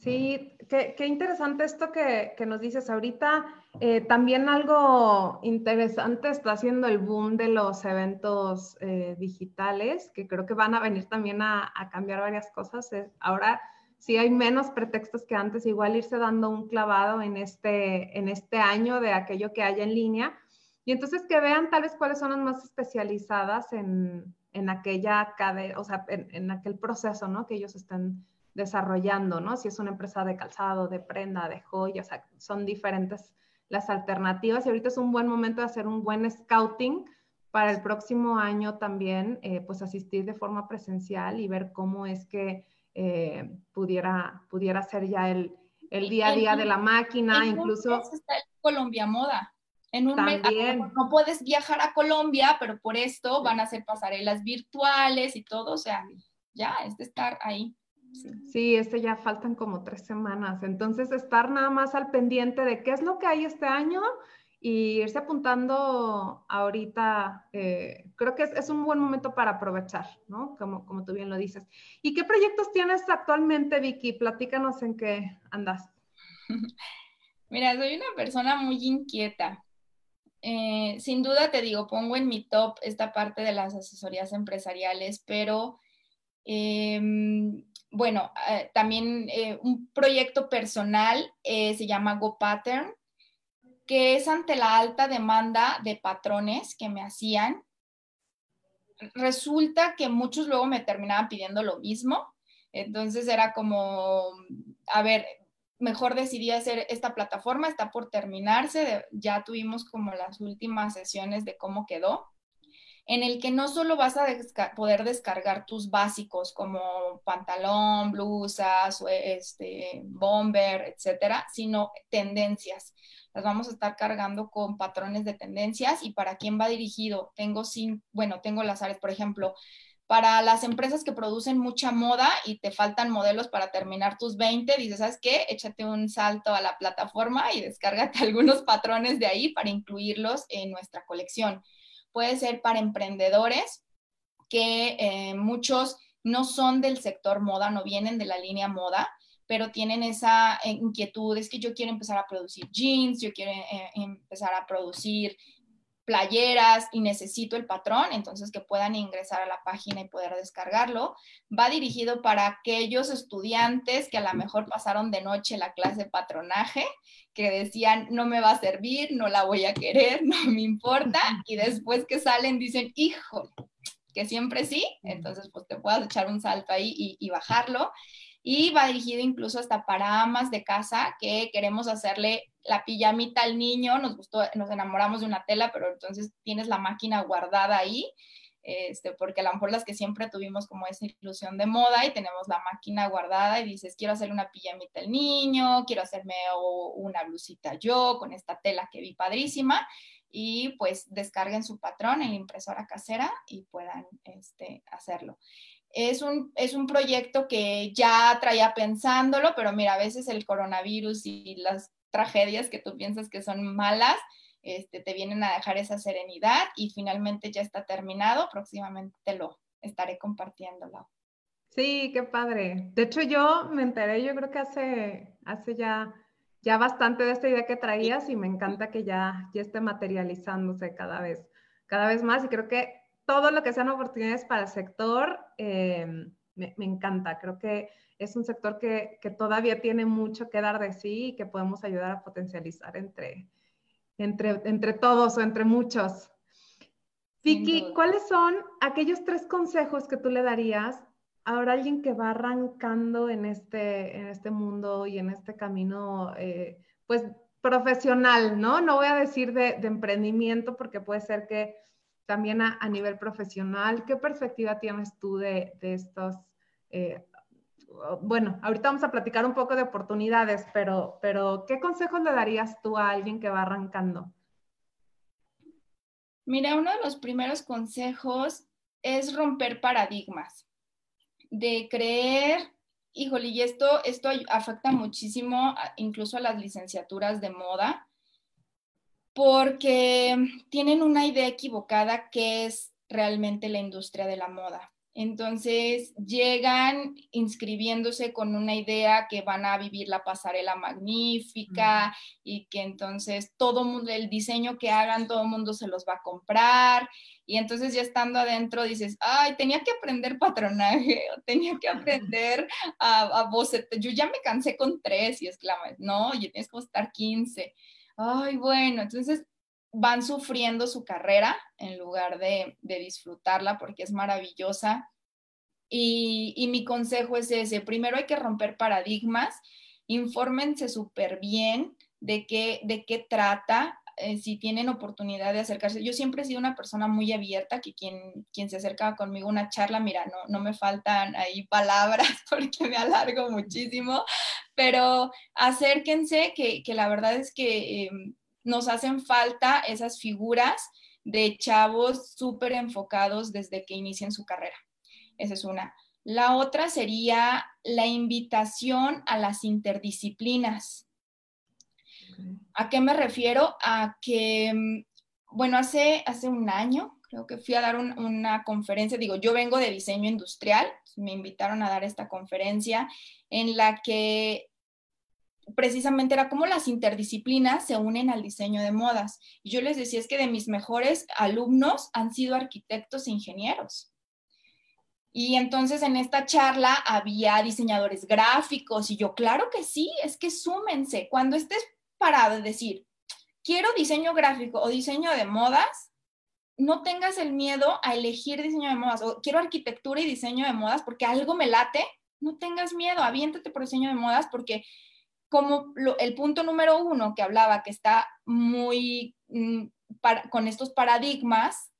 Sí, qué, interesante esto que, nos dices ahorita. Eh, también algo interesante está haciendo el boom de los eventos eh, digitales, que creo que van a venir también a, cambiar varias cosas. ahora sí hay menos pretextos que antes, igual irse dando un clavado en este, en este año de aquello que haya en línea y entonces que vean tal vez cuáles son las más especializadas en, en aquella cadena, o sea, en, aquel proceso, ¿no? Que ellos están desarrollando, ¿no? Si es una empresa de calzado, de prenda, de joya, o sea, son diferentes las alternativas y ahorita es un buen momento de hacer un buen scouting para el próximo año también, eh, pues asistir de forma presencial y ver cómo es que eh, pudiera, pudiera ser ya el, el día a día de la máquina, incluso... Está Colombia Moda. En un mes, no puedes viajar a Colombia, pero por esto van a ser pasarelas virtuales y todo, o sea, ya es de estar ahí. Sí. este ya faltan como tres semanas. Entonces, estar nada más al pendiente de qué es lo que hay este año y irse apuntando ahorita, eh, creo que es, es, un buen momento para aprovechar, ¿no? Como, como tú bien lo dices. ¿Y qué proyectos tienes actualmente, Vicky? Platícanos en qué andas. Mira, soy una persona muy inquieta. Eh, sin duda te digo, pongo en mi top esta parte de las asesorías empresariales, pero em, bueno, eh, también eh, un proyecto personal se llama Go Pattern, que es ante la alta demanda de patrones que me hacían. Resulta que muchos luego me terminaban pidiendo lo mismo. Entonces era como, a ver, mejor decidí hacer esta plataforma, está por terminarse, ya tuvimos como las últimas sesiones de cómo quedó, en el que no solo vas a poder descargar tus básicos como pantalón, blusas, este, bomber, etcétera, sino tendencias. Las vamos a estar cargando con patrones de tendencias y para quién va dirigido. Tengo, sin, bueno, tengo las áreas, por ejemplo, para las empresas que producen mucha moda y te faltan modelos para terminar tus 20, dices, ¿sabes qué? Échate un salto a la plataforma y descárgate algunos patrones de ahí para incluirlos en nuestra colección. Puede ser para emprendedores que eh, muchos no son del sector moda, no vienen de la línea moda, pero tienen esa eh, inquietud, es que yo quiero empezar a producir jeans, yo quiero eh, empezar a producir playeras y necesito el patrón, entonces que puedan ingresar a la página y poder descargarlo. Va dirigido para aquellos estudiantes que a lo mejor pasaron de noche la clase de patronaje, que decían, no me va a servir, no la voy a querer, no me importa, y después que salen dicen, hijo, que siempre sí, entonces pues te puedas echar un salto ahí y, y bajarlo y va dirigido incluso hasta para amas de casa que queremos hacerle la pijamita al niño, nos gustó, nos enamoramos de una tela, pero entonces tienes la máquina guardada ahí, este, porque a lo mejor las que siempre tuvimos como esa ilusión de moda y tenemos la máquina guardada y dices, quiero hacerle una pijamita al niño, quiero hacerme una blusita yo con esta tela que vi padrísima y pues descarguen su patrón en impresora casera y puedan este, hacerlo. Es un, es un proyecto que ya traía pensándolo, pero mira, a veces el coronavirus y las tragedias que tú piensas que son malas, este, te vienen a dejar esa serenidad y finalmente ya está terminado. Próximamente te lo estaré compartiéndolo. Sí, qué padre. De hecho, yo me enteré, yo creo que hace, hace ya, ya bastante de esta idea que traías y me encanta que ya, ya esté materializándose cada vez, cada vez más y creo que todo lo que sean oportunidades para el sector, eh, me, encanta. Creo que es un sector que, todavía tiene mucho que dar de sí y que podemos ayudar a potencializar entre, entre, entre todos o entre muchos. Vicky, ¿cuáles son aquellos tres consejos que tú le darías a alguien que va arrancando en este, en este mundo y en este camino, eh, pues profesional, ¿no? No voy a decir de, de emprendimiento porque puede ser que también a, nivel profesional, ¿qué perspectiva tienes tú de, estos? Eh, bueno, ahorita vamos a platicar un poco de oportunidades, pero, pero ¿qué consejos le darías tú a alguien que va arrancando? Mira, uno de los primeros consejos es romper paradigmas, de creer, híjole, y esto, esto afecta muchísimo incluso a las licenciaturas de moda, porque tienen una idea equivocada que es realmente la industria de la moda. Entonces llegan inscribiéndose con una idea que van a vivir la pasarela magnífica y que entonces todo mundo, el diseño que hagan, todo el mundo se los va a comprar. Y entonces ya estando adentro dices, ay, tenía que aprender patronaje, o tenía que aprender a, a Yo ya me cansé con tres y exclamas, no, ya tienes que estar 15 ay, bueno, entonces van sufriendo su carrera en lugar de, disfrutarla porque es maravillosa. Y, mi consejo es ese, primero hay que romper paradigmas, infórmense súper bien de qué, de qué trata, eh, si tienen oportunidad de acercarse. Yo siempre he sido una persona muy abierta, que quien, quien se acerca conmigo a una charla, mira, no, no me faltan ahí palabras porque me alargo muchísimo, pero acérquense, que, que la verdad es que em, nos hacen falta esas figuras de chavos súper enfocados desde que inicien su carrera. Esa es una. La otra sería la invitación a las interdisciplinas. ¿A qué me refiero? A que, mm, bueno, hace, hace un año creo que fui a dar una conferencia, digo, yo vengo de diseño industrial, me invitaron a dar esta conferencia en la que precisamente era cómo las interdisciplinas se unen al diseño de modas. Y yo les decía, es que de mis mejores alumnos han sido arquitectos e ingenieros. Y entonces en esta charla había diseñadores gráficos y yo, claro que sí, es que súmense. Cuando estés para decir, quiero diseño gráfico o diseño de modas, no tengas el miedo a elegir diseño de modas o quiero arquitectura y diseño de modas porque algo me late, no tengas miedo, aviéntate por diseño de modas porque como el punto número uno que hablaba que está muy mm, con estos paradigmas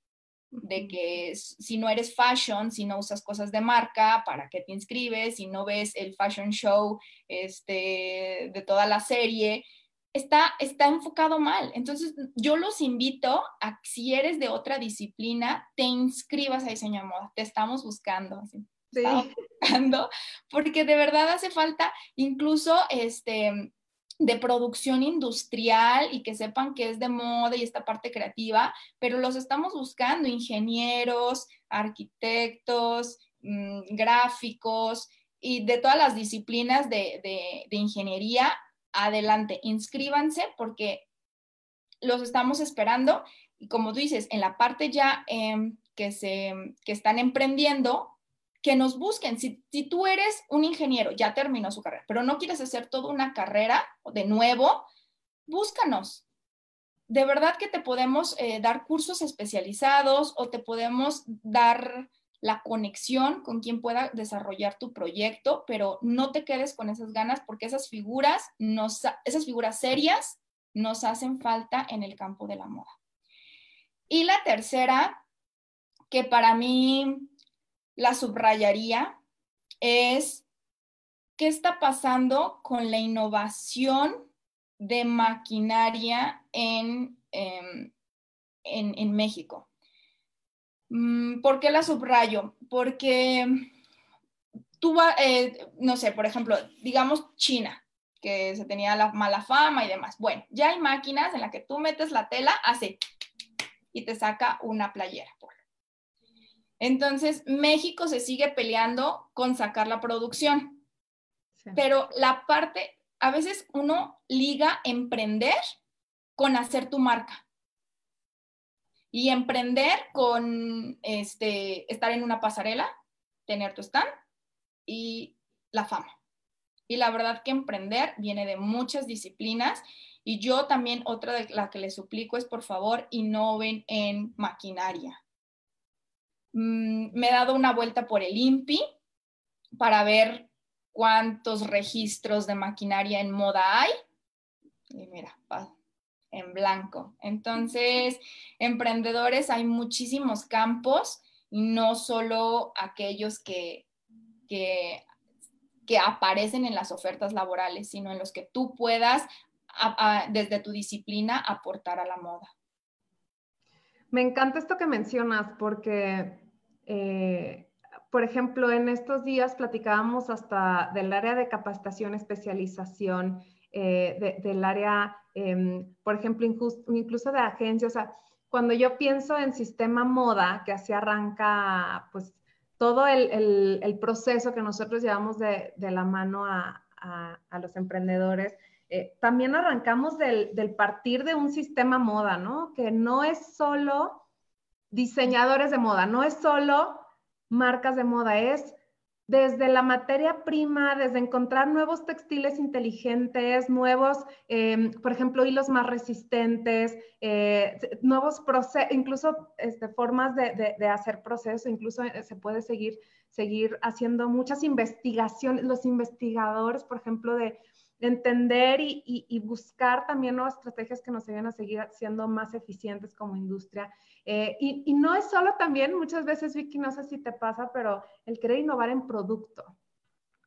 de que si no eres fashion, si no usas cosas de marca, ¿para qué te inscribes? Si no ves el fashion show este, de toda la serie, está, está enfocado mal. Entonces, yo los invito a, si eres de otra disciplina, te inscribas a diseño de moda. Te estamos buscando. Buscando, porque de verdad hace falta incluso este de producción industrial y que sepan que es de moda y esta parte creativa, pero los estamos buscando ingenieros, arquitectos, mm, gráficos y de todas las disciplinas de, de adelante, inscríbanse porque los estamos esperando. y como tú dices, en la parte ya em, que, se, que están emprendiendo, que nos busquen. Si, tú eres un ingeniero, ya terminó su carrera, pero no quieres hacer toda una carrera de nuevo, búscanos. De verdad que te podemos eh, dar cursos especializados o te podemos dar la conexión con quien pueda desarrollar tu proyecto, pero no te quedes con esas ganas porque esas figuras, nos, esas figuras serias nos hacen falta en el campo de la moda. Y la tercera, que para mí la subrayaría, es qué está pasando con la innovación de maquinaria en, em, en, México. Mm, ¿Por qué la subrayo? Porque tú vas, eh, no sé, por ejemplo, digamos China, que se tenía la mala fama y demás. Bueno, ya hay máquinas en las que tú metes la tela, hace y te saca una playera. Entonces, México se sigue peleando con sacar la producción. Pero la parte, a veces uno liga emprender con hacer tu marca. Y emprender con este, estar en una pasarela, tener tu stand y la fama. Y la verdad que emprender viene de muchas disciplinas y yo también otra de la que les suplico es por favor innoven en maquinaria. Mm, me he dado una vuelta por el INPI para ver cuántos registros de maquinaria en moda hay. Y mira, en blanco. Entonces, emprendedores hay muchísimos campos y no solo aquellos que, que, que aparecen en las ofertas laborales, sino en los que tú puedas desde tu disciplina aportar a la moda. Me encanta esto que mencionas porque, eh, por ejemplo, en estos días platicábamos hasta del área de capacitación, especialización, eh, del área, em, por ejemplo, incluso de agencias. O sea, cuando yo pienso en sistema moda, que así arranca, pues, todo el, proceso que nosotros llevamos de, la mano a, a los emprendedores, eh, también arrancamos del, partir de un sistema moda, ¿no? Que no es solo diseñadores de moda, no es solo marcas de moda, es desde la materia prima, desde encontrar nuevos textiles inteligentes, nuevos, em, por ejemplo, hilos más resistentes, eh, nuevos procesos, incluso este, formas de, hacer procesos, incluso eh, se puede seguir, seguir haciendo muchas investigaciones, los investigadores, por ejemplo, de, entender y, buscar también nuevas estrategias que nos ayuden a seguir siendo más eficientes como industria. Eh, y, no es solo también, muchas veces, Vicky, no sé si te pasa, pero el querer innovar en producto.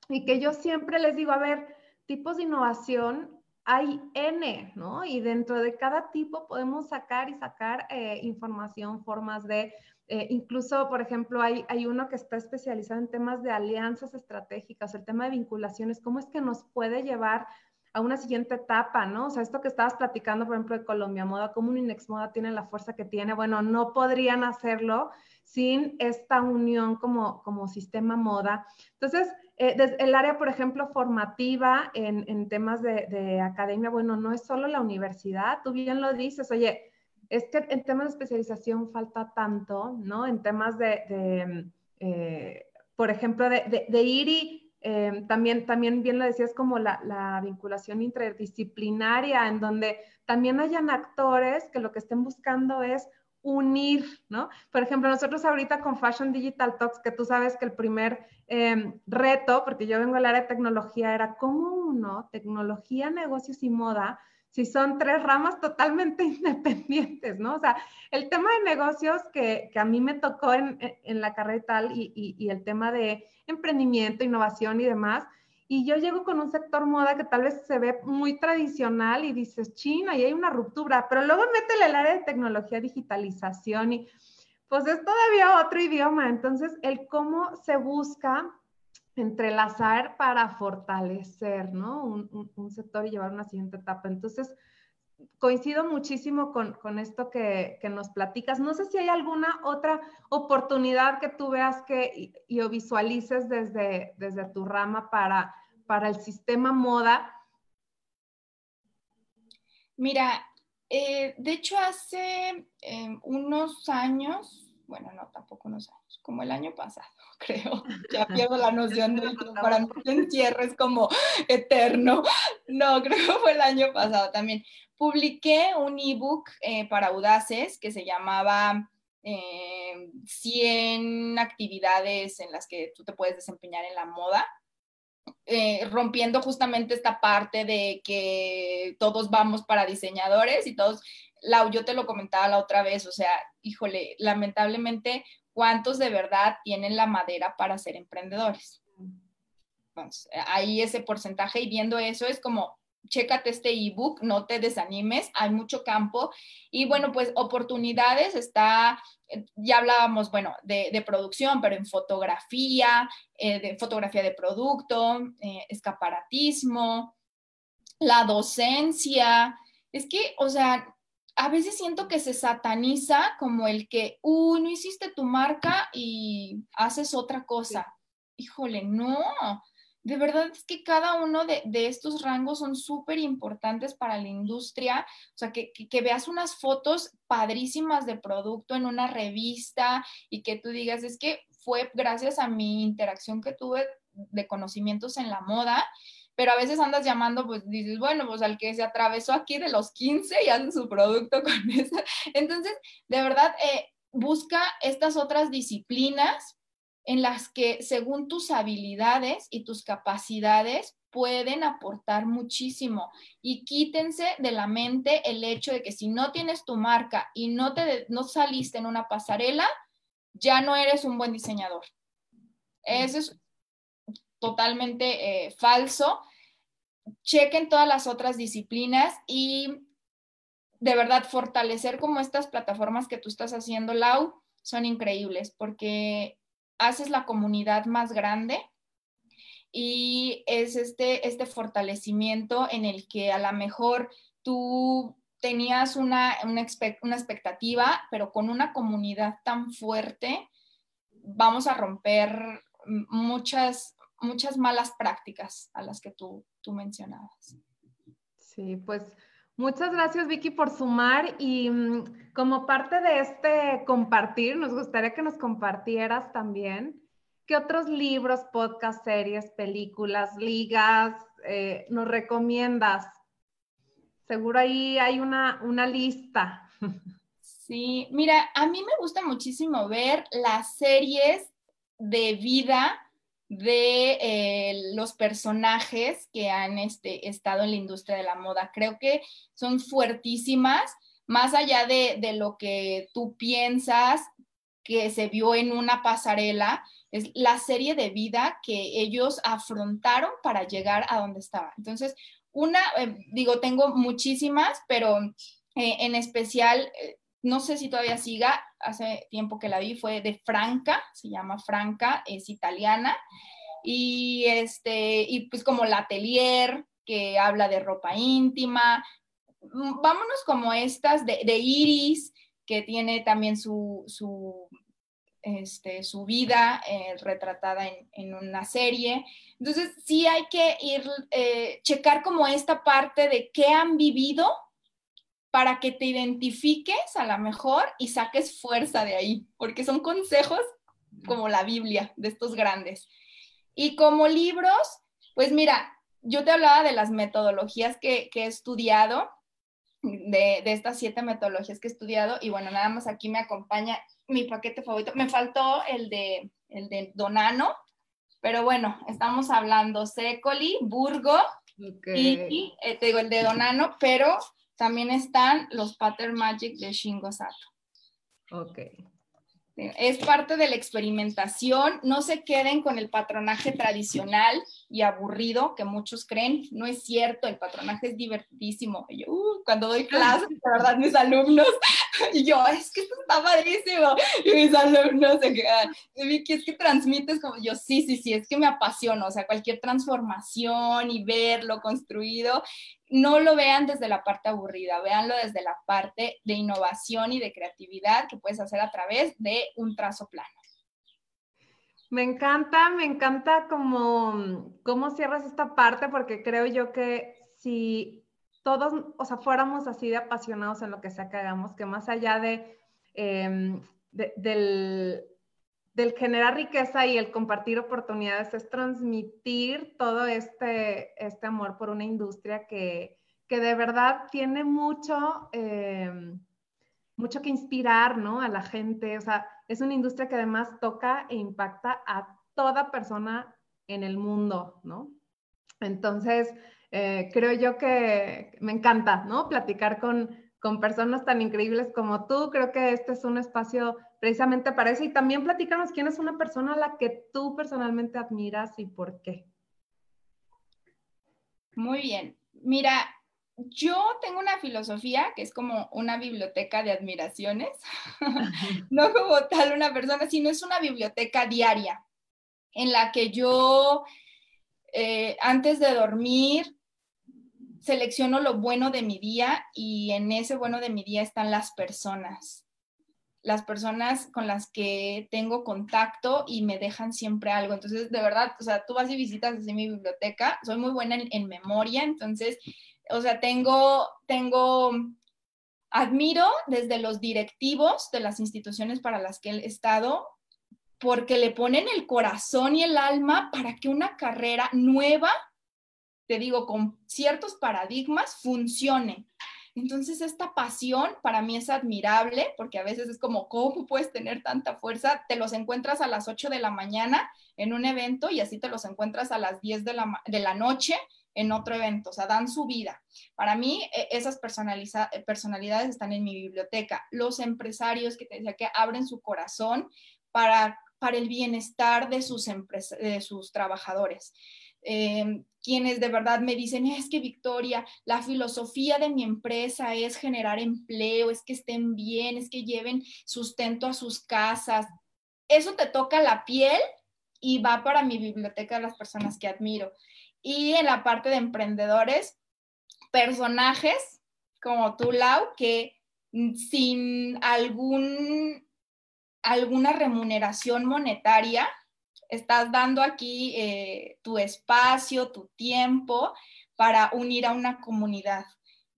Y que yo siempre les digo, a ver, tipos de innovación hay N, ¿no? Y dentro de cada tipo podemos sacar y sacar eh, información, formas de eh, incluso, por ejemplo, hay, hay uno que está especializado en temas de alianzas estratégicas, el tema de vinculaciones, cómo es que nos puede llevar a una siguiente etapa, ¿no? O sea, esto que estabas platicando, por ejemplo, de Colombia Moda, cómo un Inex Moda tiene la fuerza que tiene, bueno, no podrían hacerlo sin esta unión como, como sistema moda. Entonces, eh, desde el área, por ejemplo, formativa en, en temas de, de academia, bueno, no es solo la universidad, tú bien lo dices, oye, es que en temas de especialización falta tanto, ¿no? En temas de, eh, por ejemplo, de, ir y eh, también, también bien lo decías como la, vinculación interdisciplinaria, en donde también hayan actores que lo que estén buscando es unir, ¿no? Por ejemplo, nosotros ahorita con Fashion Digital Talks, que tú sabes que el primer em, reto, porque yo vengo del área de tecnología, era cómo uno, tecnología, negocios y moda, si son tres ramas totalmente independientes, ¿no? O sea, el tema de negocios que, a mí me tocó en, la carrera y tal, y, el tema de emprendimiento, innovación y demás, y yo llego con un sector moda que tal vez se ve muy tradicional y dices, China, y hay una ruptura, pero luego métele el área de tecnología, digitalización y pues es todavía otro idioma. Entonces, el cómo se busca entrelazar para fortalecer, ¿no? Un, sector y llevar una siguiente etapa. Entonces, coincido muchísimo con, esto que, nos platicas. No sé si hay alguna otra oportunidad que tú veas que y, o visualices desde, desde tu rama para, para el sistema moda. Mira, Eh, de hecho, hace em, unos años, bueno, no, tampoco unos años, como el año pasado, creo. Ya pierdo la noción del para no te encierres como eterno. No, creo que fue el año pasado también. Publiqué un ebook eh, para audaces que se llamaba 100 eh, actividades en las que tú te puedes desempeñar en la moda. Eh, rompiendo justamente esta parte de que todos vamos para diseñadores y todos, Lau, yo te lo comentaba la otra vez, o sea, híjole, lamentablemente, ¿cuántos de verdad tienen la madera para ser emprendedores? Entonces, ahí ese porcentaje y viendo eso es como, chécate este ebook, no te desanimes, hay mucho campo. Y bueno, pues oportunidades está, ya hablábamos, bueno, de, producción, pero en fotografía, eh, de fotografía de producto, eh, escaparatismo, la docencia, es que, o sea, a veces siento que se sataniza como el que, uy, no hiciste tu marca y haces otra cosa. Híjole, no de verdad es que cada uno de, estos rangos son súper importantes para la industria. O sea, que, veas unas fotos padrísimas de producto en una revista y que tú digas, es que fue gracias a mi interacción que tuve de conocimientos en la moda, pero a veces andas llamando, pues dices, bueno, pues al que se atravesó aquí de los 15 y hace su producto con eso. Entonces, de verdad, eh, busca estas otras disciplinas en las que según tus habilidades y tus capacidades pueden aportar muchísimo y quítense de la mente el hecho de que si no tienes tu marca y no te no saliste en una pasarela, ya no eres un buen diseñador. Eso es totalmente eh, falso. Chequen todas las otras disciplinas y de verdad fortalecer como estas plataformas que tú estás haciendo, Lau, son increíbles porque haces la comunidad más grande y es este, este fortalecimiento en el que a lo mejor tú tenías una, una, expectativa, pero con una comunidad tan fuerte, vamos a romper muchas, muchas malas prácticas a las que tú, tú mencionabas. Sí, pues Muchas gracias Vicky por sumar y mm, como parte de este compartir, nos gustaría que nos compartieras también qué otros libros, podcast, series, películas, ligas eh, nos recomiendas. Seguro ahí hay una, una lista. Sí, mira, a mí me gusta muchísimo ver las series de vida de eh, los personajes que han este, estado en la industria de la moda. Creo que son fuertísimas, más allá de, lo que tú piensas que se vio en una pasarela, es la serie de vida que ellos afrontaron para llegar a donde estaban. Entonces, una, eh, digo, tengo muchísimas, pero eh, en especial, no sé si todavía siga, hace tiempo que la vi, fue de Franca, se llama Franca, es italiana, y este, y pues como la que habla de ropa íntima, mm, vámonos como estas de, Iris, que tiene también su, su, este, su vida eh, retratada en, en, una serie. Entonces, sí hay que ir, eh, checar como esta parte de qué han vivido para que te identifiques a lo mejor y saques fuerza de ahí, porque son consejos como la Biblia de estos grandes. Y como libros, pues mira, yo te hablaba de las metodologías que, he estudiado, de, estas siete metodologías que he estudiado, y bueno, nada más aquí me acompaña mi paquete favorito. Me faltó el de, el de Donano, pero bueno, estamos hablando Secoli, Burgo, y, eh, te digo el de Donano, pero también están los Pattern Magic de Shingo Sato. Ok. Es parte de la experimentación. No se queden con el patronaje tradicional y aburrido que muchos creen. No es cierto, el patronaje es divertidísimo. yo, uh, cuando doy clases, de verdad, mis alumnos, y yo, es que esto está padrísimo. Y mis alumnos se quedan, Vicky, es que transmites como yo, sí, sí, sí, es que me apasiona. O sea, cualquier transformación y verlo construido no lo vean desde la parte aburrida, véanlo desde la parte de innovación y de creatividad que puedes hacer a través de un trazo plano. Me encanta, me encanta cómo, cómo cierras esta parte porque creo yo que si todos, o sea, fuéramos así de apasionados en lo que sea que hagamos, que más allá de, em, del, del generar riqueza y el compartir oportunidades es transmitir todo este, este amor por una industria que, que de verdad tiene mucho, em, mucho que inspirar, ¿no? A la gente. O sea, es una industria que además toca e impacta a toda persona en el mundo, ¿no? Entonces, eh, creo yo que me encanta, ¿no? Platicar con, con personas tan increíbles como tú. Creo que este es un espacio precisamente para eso. Y también platicarnos quién es una persona a la que tú personalmente admiras y por qué. Muy bien. Mira, yo tengo una filosofía que es como una biblioteca de admiraciones, no como tal una persona, sino es una biblioteca diaria en la que yo eh, antes de dormir selecciono lo bueno de mi día y en ese bueno de mi día están las personas, las personas con las que tengo contacto y me dejan siempre algo. Entonces, de verdad, o sea, tú vas y visitas así mi biblioteca, soy muy buena en, en memoria, entonces o sea, tengo, tengo, admiro desde los directivos de las instituciones para las que he estado, porque le ponen el corazón y el alma para que una carrera nueva, te digo, con ciertos paradigmas, funcione. Entonces, esta pasión para mí es admirable porque a veces es como, ¿cómo puedes tener tanta fuerza? Te los encuentras a las 8 de la mañana en un evento y así te los encuentras a las 10 de la, de la noche en otro evento, o sea, dan su vida. Para mí, e, esas eh, personalidades están en mi biblioteca. Los empresarios que te decía que abren su corazón para, para el bienestar de sus, de sus trabajadores. Em, quienes de verdad me dicen, es que Victoria, la filosofía de mi empresa es generar empleo, es que estén bien, es que lleven sustento a sus casas. Eso te toca la piel y va para mi biblioteca de las personas que admiro. Y en la parte de emprendedores, personajes como tú, Lau, que sin algún, alguna remuneración monetaria, estás dando aquí eh, tu espacio, tu tiempo para unir a una comunidad.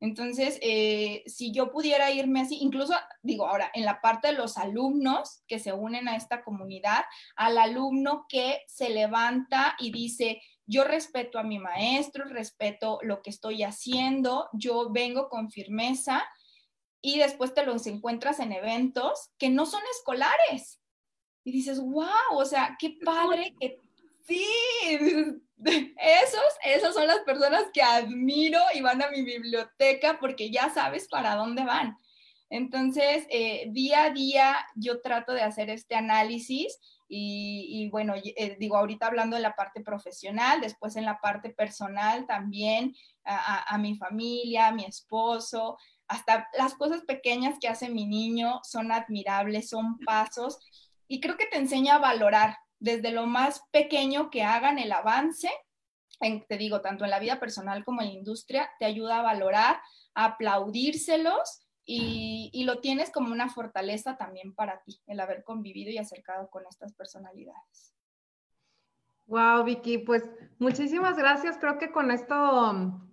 Entonces, eh, si yo pudiera irme así, incluso digo ahora, en la parte de los alumnos que se unen a esta comunidad, al alumno que se levanta y dice, yo respeto a mi maestro, respeto lo que estoy haciendo, yo vengo con firmeza y después te los encuentras en eventos que no son escolares. Y dices, wow, o sea, qué padre que sí, esos, esas son las personas que admiro y van a mi biblioteca porque ya sabes para dónde van. Entonces, eh, día a día yo trato de hacer este análisis y, bueno, eh, digo, ahorita hablando de la parte profesional, después en la parte personal también, a, mi familia, a mi esposo, hasta las cosas pequeñas que hace mi niño son admirables, son pasos. Y creo que te enseña a valorar desde lo más pequeño que hagan el avance, te digo, tanto en la vida personal como en la industria, te ayuda a valorar, a aplaudírselos y, lo tienes como una fortaleza también para ti, el haber convivido y acercado con estas personalidades. Wow, Vicky, pues muchísimas gracias. Creo que con esto um,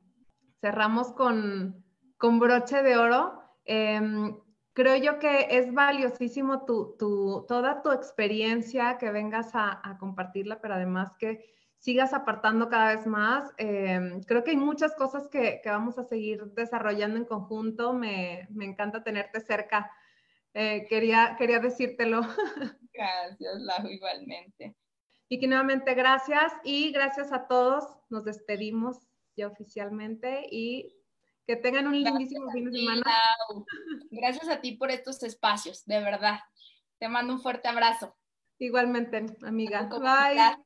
cerramos con, con broche de oro. Em, creo yo que es valiosísimo tu, tu, toda tu experiencia, que vengas a, a compartirla, pero además que sigas apartando cada vez más. Em, creo que hay muchas cosas que, que, vamos a seguir desarrollando en conjunto. Me, me encanta tenerte cerca. Eh, quería, quería decírtelo. Gracias, Lau, igualmente. Y que nuevamente gracias y gracias a todos. Nos despedimos ya oficialmente y que tengan un lindísimo fin de semana. Gracias a ti por estos espacios, de verdad. Te mando un fuerte abrazo. Igualmente, amiga. Bye.